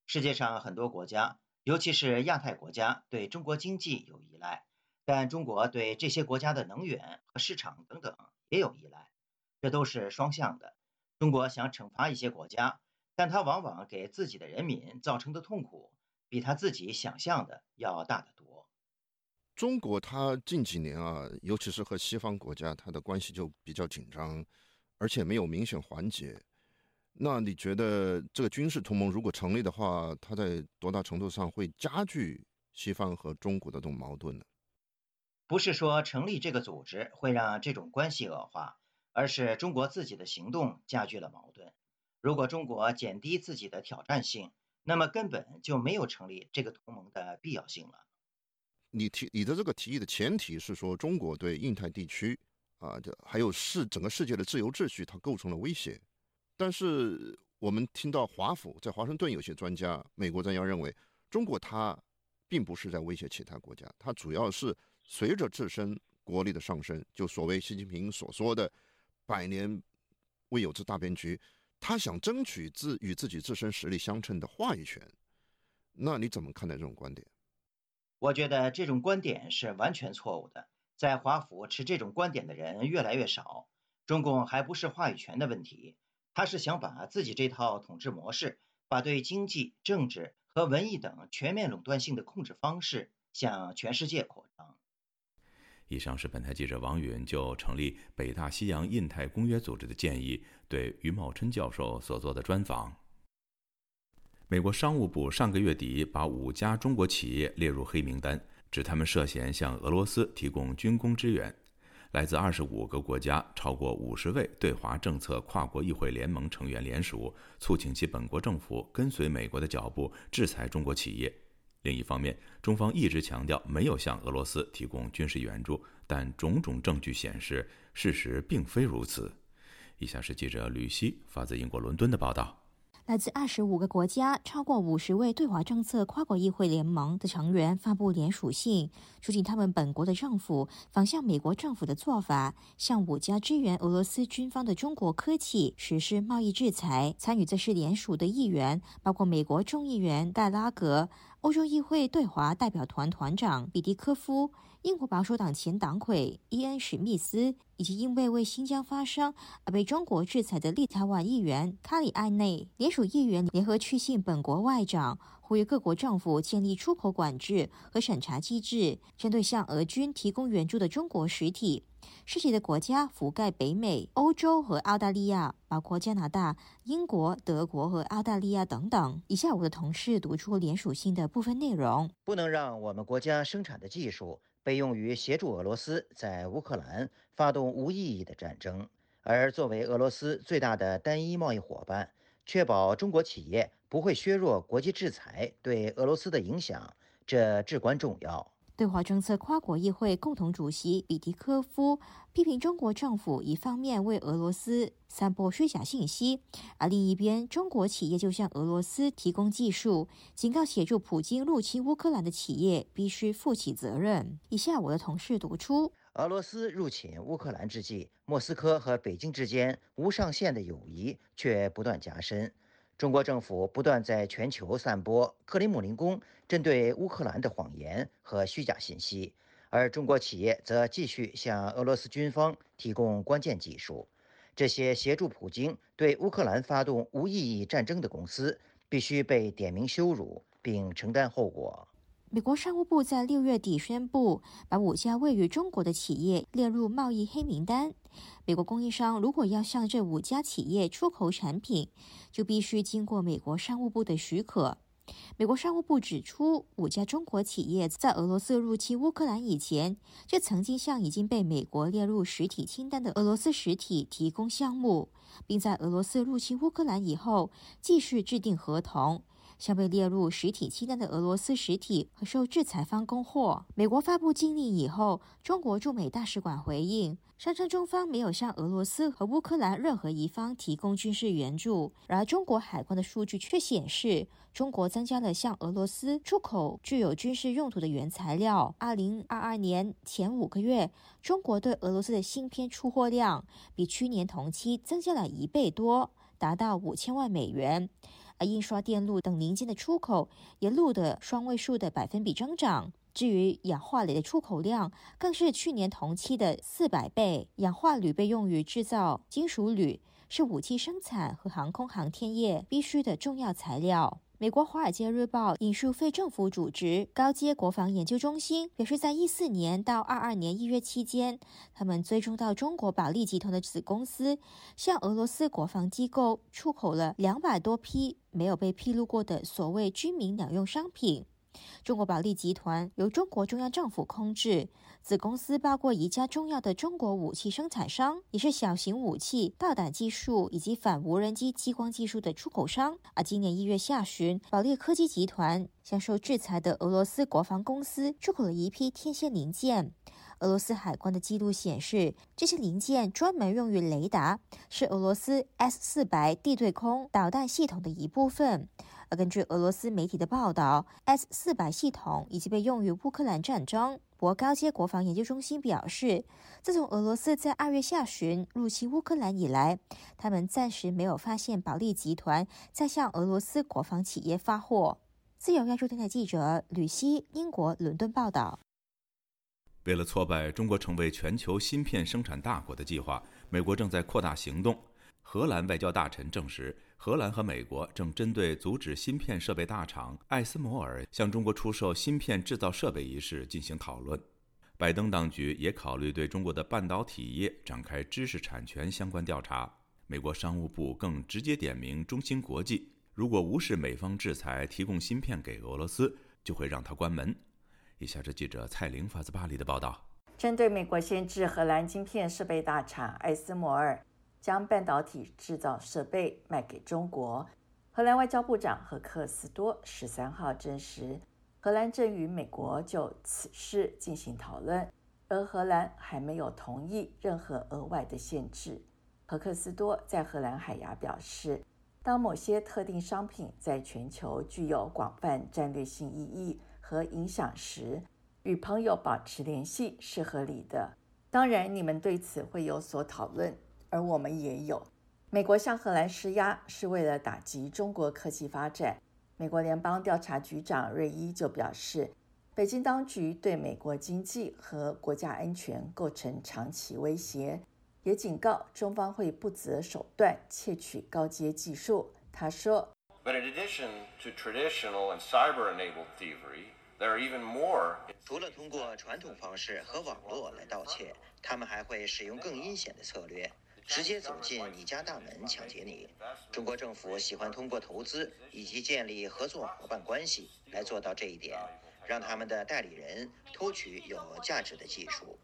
世界上很多国家，尤其是亚太国家，对中国经济有依赖，但中国对这些国家的能源和市场等等也有依赖，这都是双向的。中国想惩罚一些国家，但他往往给自己的人民造成的痛苦，比他自己想象的要大得多。中国它近几年啊，尤其是和西方国家，它的关系就比较紧张，而且没有明显缓解。那你觉得这个军事同盟如果成立的话，它在多大程度上会加剧西方和中国的这种矛盾呢？不是说成立这个组织会让这种关系恶化，而是中国自己的行动加剧了矛盾。如果中国减低自己的挑战性，那么根本就没有成立这个同盟的必要性了。你提你的这个提议的前提是说，中国对印太地区啊，这还有世整个世界的自由秩序，它构成了威胁。但是我们听到华府在华盛顿有些专家，美国专家认为，中国它并不是在威胁其他国家，它主要是随着自身国力的上升，就所谓习近平所说的“百年未有之大变局”，他想争取自与自己自身实力相称的话语权。那你怎么看待这种观点？我觉得这种观点是完全错误的。在华府持这种观点的人越来越少。中共还不是话语权的问题，他是想把自己这套统治模式，把对经济、政治和文艺等全面垄断性的控制方式向全世界扩张。以上是本台记者王允就成立北大西洋印太公约组织的建议对于茂春教授所做的专访。美国商务部上个月底把五家中国企业列入黑名单，指他们涉嫌向俄罗斯提供军工支援。来自二十五个国家、超过五十位对华政策跨国议会联盟成员联署，促请其本国政府跟随美国的脚步制裁中国企业。另一方面，中方一直强调没有向俄罗斯提供军事援助，但种种证据显示，事实并非如此。以下是记者吕希发自英国伦敦的报道。来自二十五个国家、超过五十位对华政策跨国议会联盟的成员发布联署信，促请他们本国的政府仿效美国政府的做法，向五家支援俄罗斯军方的中国科技实施贸易制裁。参与这次联署的议员包括美国众议员盖拉格、欧洲议会对华代表团团长比迪科夫。英国保守党前党魁伊恩·史密斯，以及因为为新疆发声而被中国制裁的立陶宛议员卡里埃内，联署议员联合去信本国外长，呼吁各国政府建立出口管制和审查机制，针对向俄军提供援助的中国实体。涉及的国家覆盖北美、欧洲和澳大利亚，包括加拿大、英国、德国和澳大利亚等等。以下我的同事读出联署信的部分内容：不能让我们国家生产的技术。被用于协助俄罗斯在乌克兰发动无意义的战争，而作为俄罗斯最大的单一贸易伙伴，确保中国企业不会削弱国际制裁对俄罗斯的影响，这至关重要。对华政策跨国议会共同主席比迪科夫批评中国政府一方面为俄罗斯散播虚假信息，而另一边中国企业就向俄罗斯提供技术，警告协助普京入侵乌克兰的企业必须负起责任。以下我的同事读出：俄罗斯入侵乌克兰之际，莫斯科和北京之间无上限的友谊却不断加深。中国政府不断在全球散播克里姆林宫针对乌克兰的谎言和虚假信息，而中国企业则继续向俄罗斯军方提供关键技术。这些协助普京对乌克兰发动无意义战争的公司，必须被点名羞辱并承担后果。美国商务部在六月底宣布，把五家位于中国的企业列入贸易黑名单。美国供应商如果要向这五家企业出口产品，就必须经过美国商务部的许可。美国商务部指出，五家中国企业在俄罗斯入侵乌克兰以前，就曾经向已经被美国列入实体清单的俄罗斯实体提供项目，并在俄罗斯入侵乌克兰以后继续制定合同。向被列入实体清单的俄罗斯实体和受制裁方供货。美国发布禁令以后，中国驻美大使馆回应，声称中方没有向俄罗斯和乌克兰任何一方提供军事援助。然而，中国海关的数据却显示，中国增加了向俄罗斯出口具有军事用途的原材料。二零二二年前五个月，中国对俄罗斯的芯片出货量比去年同期增加了一倍多，达到五千万美元。而印刷电路等零件的出口也录得双位数的百分比增长。至于氧化铝的出口量，更是去年同期的四百倍。氧化铝被用于制造金属铝，是武器生产和航空航天业必须的重要材料。美国《华尔街日报》引述非政府组织高阶国防研究中心表示，在一四年到二二年一月期间，他们追踪到中国保利集团的子公司向俄罗斯国防机构出口了两百多批没有被披露过的所谓军民两用商品。中国保利集团由中国中央政府控制，子公司包括一家重要的中国武器生产商，也是小型武器、导弹技术以及反无人机激光技术的出口商。而今年一月下旬，保利科技集团向受制裁的俄罗斯国防公司出口了一批天线零件。俄罗斯海关的记录显示，这些零件专门用于雷达，是俄罗斯 S 四百地对空导弹系统的一部分。而根据俄罗斯媒体的报道，S 四百系统已经被用于乌克兰战争。博高阶国防研究中心表示，自从俄罗斯在二月下旬入侵乌克兰以来，他们暂时没有发现保利集团在向俄罗斯国防企业发货。自由亚洲电台记者吕希，英国伦敦报道。为了挫败中国成为全球芯片生产大国的计划，美国正在扩大行动。荷兰外交大臣证实。荷兰和美国正针对阻止芯片设备大厂艾斯摩尔向中国出售芯片制造设备一事进行讨论。拜登当局也考虑对中国的半导体业展开知识产权相关调查。美国商务部更直接点名中芯国际，如果无视美方制裁，提供芯片给俄罗斯，就会让它关门。以下是记者蔡玲发自巴黎的报道：针对美国限制荷兰晶片设备大厂艾斯摩尔。将半导体制造设备卖给中国。荷兰外交部长赫克斯多十三号证实，荷兰正与美国就此事进行讨论，而荷兰还没有同意任何额外的限制。赫克斯多在荷兰海牙表示，当某些特定商品在全球具有广泛战略性意义和影响时，与朋友保持联系是合理的。当然，你们对此会有所讨论。而我们也有，美国向荷兰施压是为了打击中国科技发展。美国联邦调查局长瑞伊就表示，北京当局对美国经济和国家安全构成长期威胁，也警告中方会不择手段窃取高阶技术。他说：“But in addition to traditional and cyber-enabled thievery, there are even more.” 除了通过传统方式和网络来盗窃，他们还会使用更阴险的策略。直接走进你家大门抢劫你。中国政府喜欢通过投资以及建立合作伙伴关系来做到这一点，让他们的代理人偷取有价值的技术。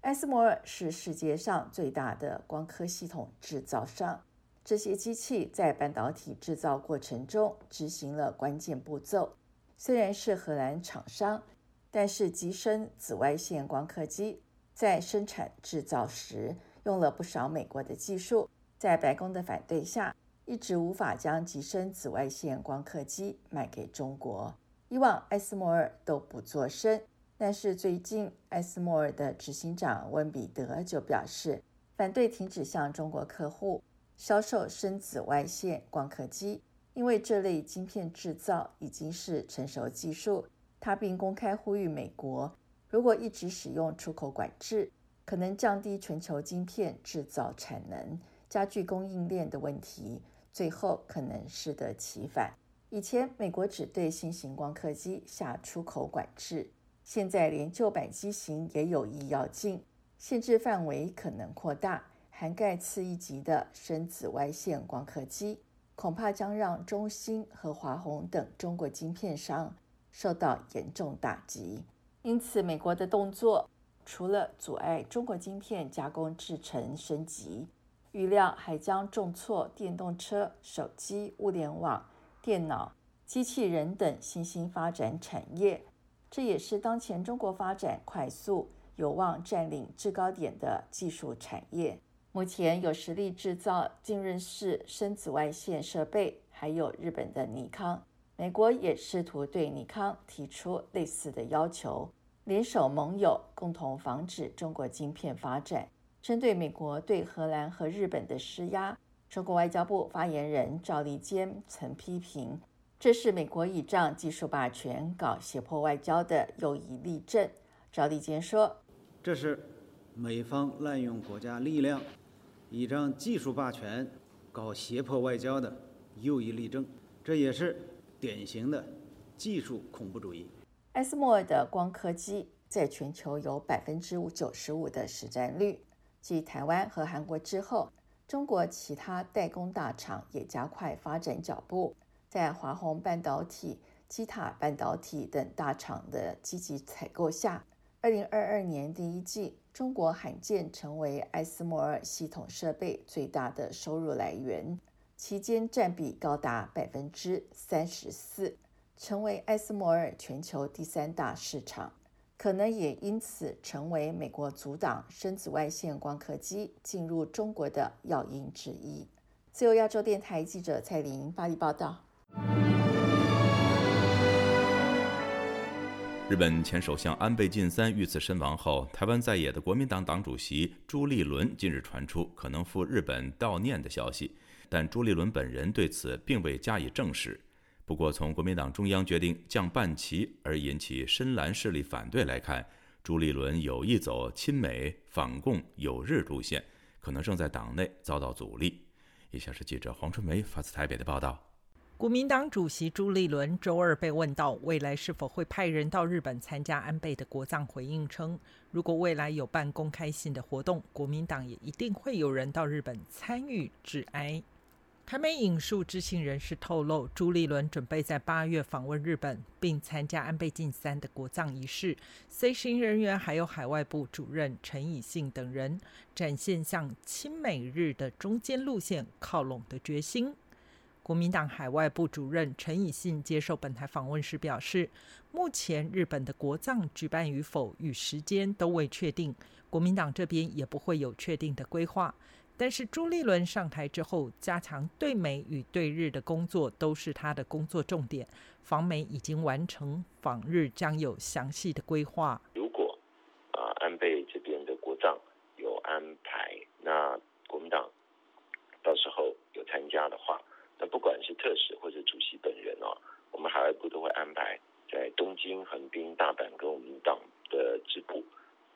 艾斯摩尔是世界上最大的光刻系统制造商，这些机器在半导体制造过程中执行了关键步骤。虽然是荷兰厂商，但是机身紫外线光刻机在生产制造时。用了不少美国的技术，在白宫的反对下，一直无法将极深紫外线光刻机卖给中国。以往艾斯摩尔都不做声，但是最近艾斯摩尔的执行长温彼得就表示，反对停止向中国客户销售深紫外线光刻机，因为这类晶片制造已经是成熟技术。他并公开呼吁美国，如果一直使用出口管制。可能降低全球晶片制造产能，加剧供应链的问题，最后可能适得其反。以前美国只对新型光刻机下出口管制，现在连旧版机型也有意要禁，限制范围可能扩大，涵盖次一级的深紫外线光刻机，恐怕将让中芯和华虹等中国晶片商受到严重打击。因此，美国的动作。除了阻碍中国晶片加工制程升级，预料还将重挫电动车、手机、物联网、电脑、机器人等新兴发展产业。这也是当前中国发展快速、有望占领制高点的技术产业。目前有实力制造浸润式深紫外线设备，还有日本的尼康。美国也试图对尼康提出类似的要求。联手盟友，共同防止中国晶片发展。针对美国对荷兰和日本的施压，中国外交部发言人赵立坚曾批评，这是美国倚仗技术霸权搞胁迫外交的又一例证。赵立坚说：“这是美方滥用国家力量，倚仗技术霸权搞胁迫外交的又一例证。这也是典型的技术恐怖主义。艾斯莫尔的光刻机在全球有百分之五九十五的实战率。继台湾和韩国之后，中国其他代工大厂也加快发展脚步。在华虹半导体、基塔半导体等大厂的积极采购下，二零二二年第一季，中国罕见成为艾斯莫尔系统设备最大的收入来源，期间占比高达百分之三十四，成为艾斯摩尔全球第三大市场。可能也因此成为美国阻挡深紫外线光刻机进入中国的要因之一。自由亚洲电台记者蔡琳巴黎报道。日本前首相安倍晋三遇刺身亡后，台湾在野的国民党党主席朱立伦近日传出可能赴日本悼念的消息，但朱立伦本人对此并未加以证实。不过，从国民党中央决定降半旗而引起深蓝势力反对来看，朱立伦有意走亲美、反共、友日路线，可能正在党内遭到阻力。以下是记者黄春梅发自台北的报道。国民党主席朱立伦周二被问到未来是否会派人到日本参加安倍的国葬，回应称，如果未来有办公开性的活动，国民党也一定会有人到日本参与致哀。台媒引述知情人士透露，朱立伦准备在八月访问日本，并参加安倍晋三的国葬仪式。随行人员还有海外部主任陈以信等人，展现向亲美日的中间路线靠拢的决心。国民党海外部主任陈以信接受本台访问时表示，目前日本的国葬举办与否与时间都未确定，国民党这边也不会有确定的规划。但是朱立伦上台之后，加强对美与对日的工作都是他的工作重点。访美已经完成，访日将有详细的规划。如果啊安倍这边的国葬有安排，那国民党到时候有参加的话，那不管是特使或者主席本人哦，我们海外部都会安排在东京、横滨、大阪跟我们党的支部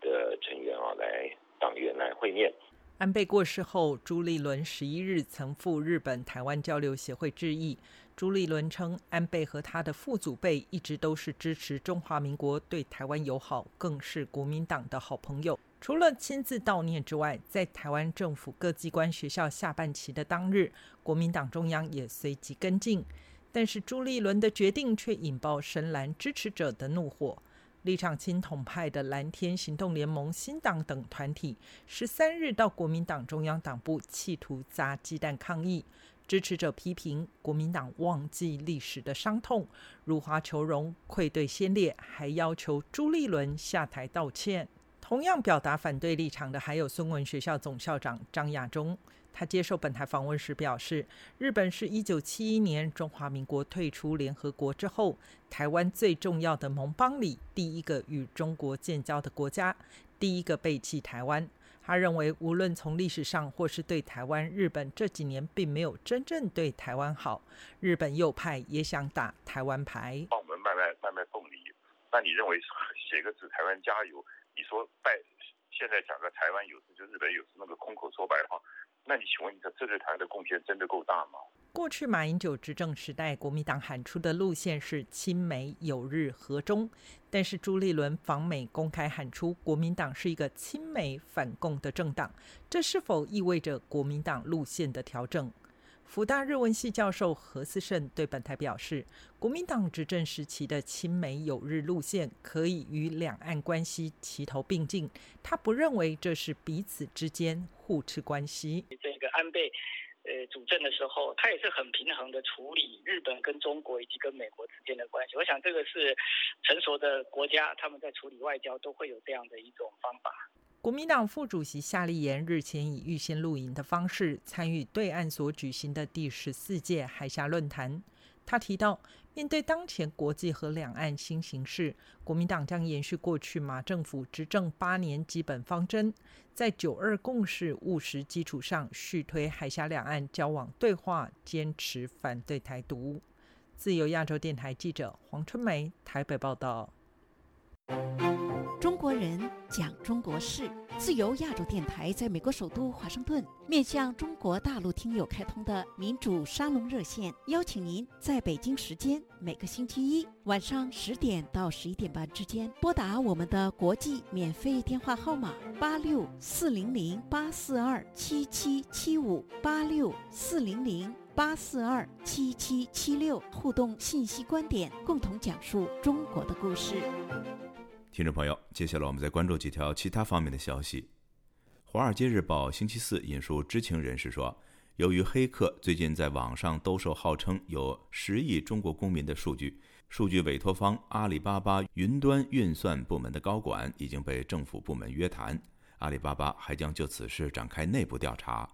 的成员啊来党员来会面。安倍过世后，朱立伦十一日曾赴日本台湾交流协会致意。朱立伦称，安倍和他的父祖辈一直都是支持中华民国、对台湾友好，更是国民党的好朋友。除了亲自悼念之外，在台湾政府各机关学校下半旗的当日，国民党中央也随即跟进。但是朱立伦的决定却引爆深蓝支持者的怒火。立场亲统派的蓝天行动联盟、新党等团体，十三日到国民党中央党部企图砸鸡蛋抗议。支持者批评国民党忘记历史的伤痛，辱华求荣，愧对先烈，还要求朱立伦下台道歉。同样表达反对立场的还有孙文学校总校长张亚中。他接受本台访问时表示，日本是一九七一年中华民国退出联合国之后，台湾最重要的盟邦里第一个与中国建交的国家，第一个背弃台湾。他认为，无论从历史上或是对台湾，日本这几年并没有真正对台湾好。日本右派也想打台湾牌，帮我们卖卖卖卖凤梨。那你认为写个字“台湾加油”？你说拜现在讲个台湾有事就日本有事，那个空口说白话。那你请问一下，这对台的贡献真的够大吗？过去马英九执政时代，国民党喊出的路线是亲美友日和中，但是朱立伦访美公开喊出国民党是一个亲美反共的政党，这是否意味着国民党路线的调整？福大日文系教授何思胜对本台表示，国民党执政时期的亲美友日路线可以与两岸关系齐头并进，他不认为这是彼此之间互斥关系。这个安倍，呃，主政的时候，他也是很平衡的处理日本跟中国以及跟美国之间的关系。我想这个是成熟的国家，他们在处理外交都会有这样的一种方法。国民党副主席夏立言日前以预先录影的方式参与对岸所举行的第十四届海峡论坛。他提到，面对当前国际和两岸新形势，国民党将延续过去马政府执政八年基本方针，在九二共识务实基础上，续推海峡两岸交往对话，坚持反对台独。自由亚洲电台记者黄春梅台北报道。中国人讲中国事，自由亚洲电台在美国首都华盛顿面向中国大陆听友开通的民主沙龙热线，邀请您在北京时间每个星期一晚上十点到十一点半之间拨打我们的国际免费电话号码八六四零零八四二七七七五八六四零零八四二七七七六，互动信息观点，共同讲述中国的故事。听众朋友，接下来我们再关注几条其他方面的消息。《华尔街日报》星期四引述知情人士说，由于黑客最近在网上兜售号称有十亿中国公民的数据，数据委托方阿里巴巴云端运算部门的高管已经被政府部门约谈，阿里巴巴还将就此事展开内部调查。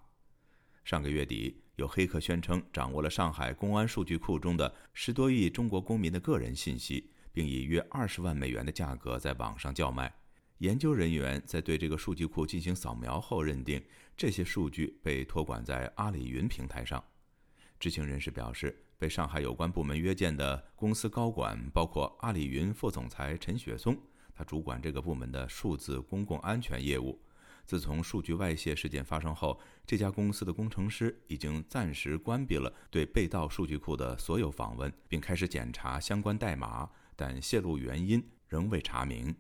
上个月底，有黑客宣称掌握了上海公安数据库中的十多亿中国公民的个人信息。并以约二十万美元的价格在网上叫卖。研究人员在对这个数据库进行扫描后，认定这些数据被托管在阿里云平台上。知情人士表示，被上海有关部门约见的公司高管包括阿里云副总裁陈雪松，他主管这个部门的数字公共安全业务。自从数据外泄事件发生后，这家公司的工程师已经暂时关闭了对被盗数据库的所有访问，并开始检查相关代码。但泄露原因仍未查明。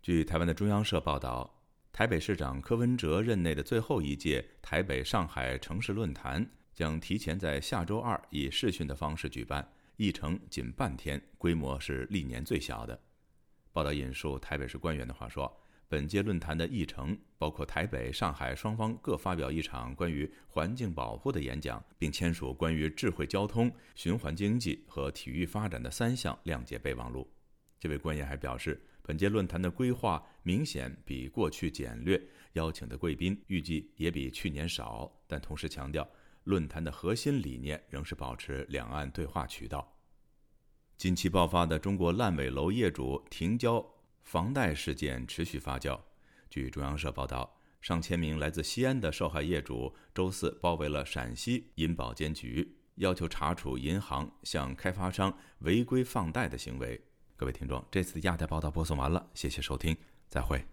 据台湾的中央社报道，台北市长柯文哲任内的最后一届台北上海城市论坛将提前在下周二以视讯的方式举办，议程仅半天，规模是历年最小的。报道引述台北市官员的话说。本届论坛的议程包括台北、上海双方各发表一场关于环境保护的演讲，并签署关于智慧交通、循环经济和体育发展的三项谅解备忘录。这位官员还表示，本届论坛的规划明显比过去简略，邀请的贵宾预计也比去年少，但同时强调，论坛的核心理念仍是保持两岸对话渠道。近期爆发的中国烂尾楼业主停交。房贷事件持续发酵。据中央社报道，上千名来自西安的受害业主周四包围了陕西银保监局，要求查处银行向开发商违规放贷的行为。各位听众，这次的亚太报道播送完了，谢谢收听，再会。